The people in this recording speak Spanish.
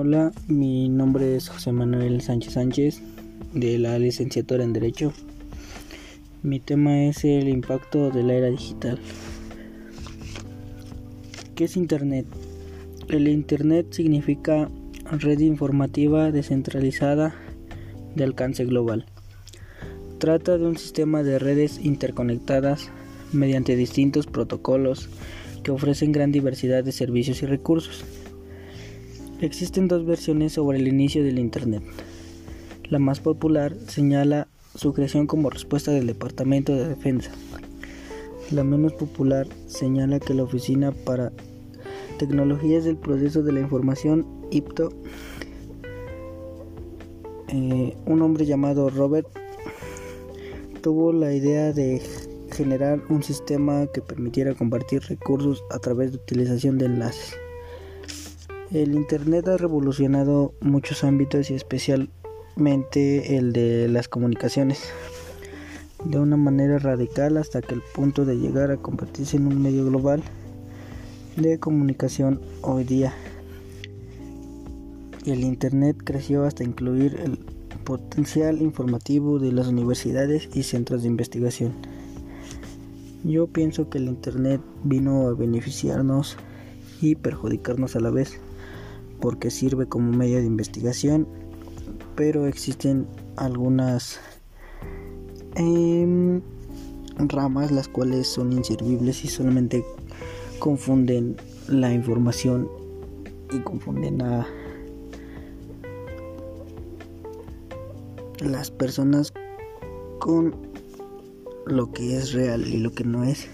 Hola, mi nombre es José Manuel Sánchez Sánchez de la licenciatura en Derecho. Mi tema es el impacto de la era digital. ¿Qué es Internet? El Internet significa red informativa descentralizada de alcance global. Trata de un sistema de redes interconectadas mediante distintos protocolos que ofrecen gran diversidad de servicios y recursos. Existen dos versiones sobre el inicio del Internet. La más popular señala su creación como respuesta del Departamento de Defensa. La menos popular señala que la Oficina para Tecnologías del Proceso de la Información, IPTO, eh, un hombre llamado Robert, tuvo la idea de generar un sistema que permitiera compartir recursos a través de utilización de enlaces. El Internet ha revolucionado muchos ámbitos y especialmente el de las comunicaciones de una manera radical hasta que el punto de llegar a convertirse en un medio global de comunicación hoy día. El Internet creció hasta incluir el potencial informativo de las universidades y centros de investigación. Yo pienso que el Internet vino a beneficiarnos y perjudicarnos a la vez porque sirve como medio de investigación, pero existen algunas em, ramas las cuales son inservibles y solamente confunden la información y confunden a las personas con lo que es real y lo que no es.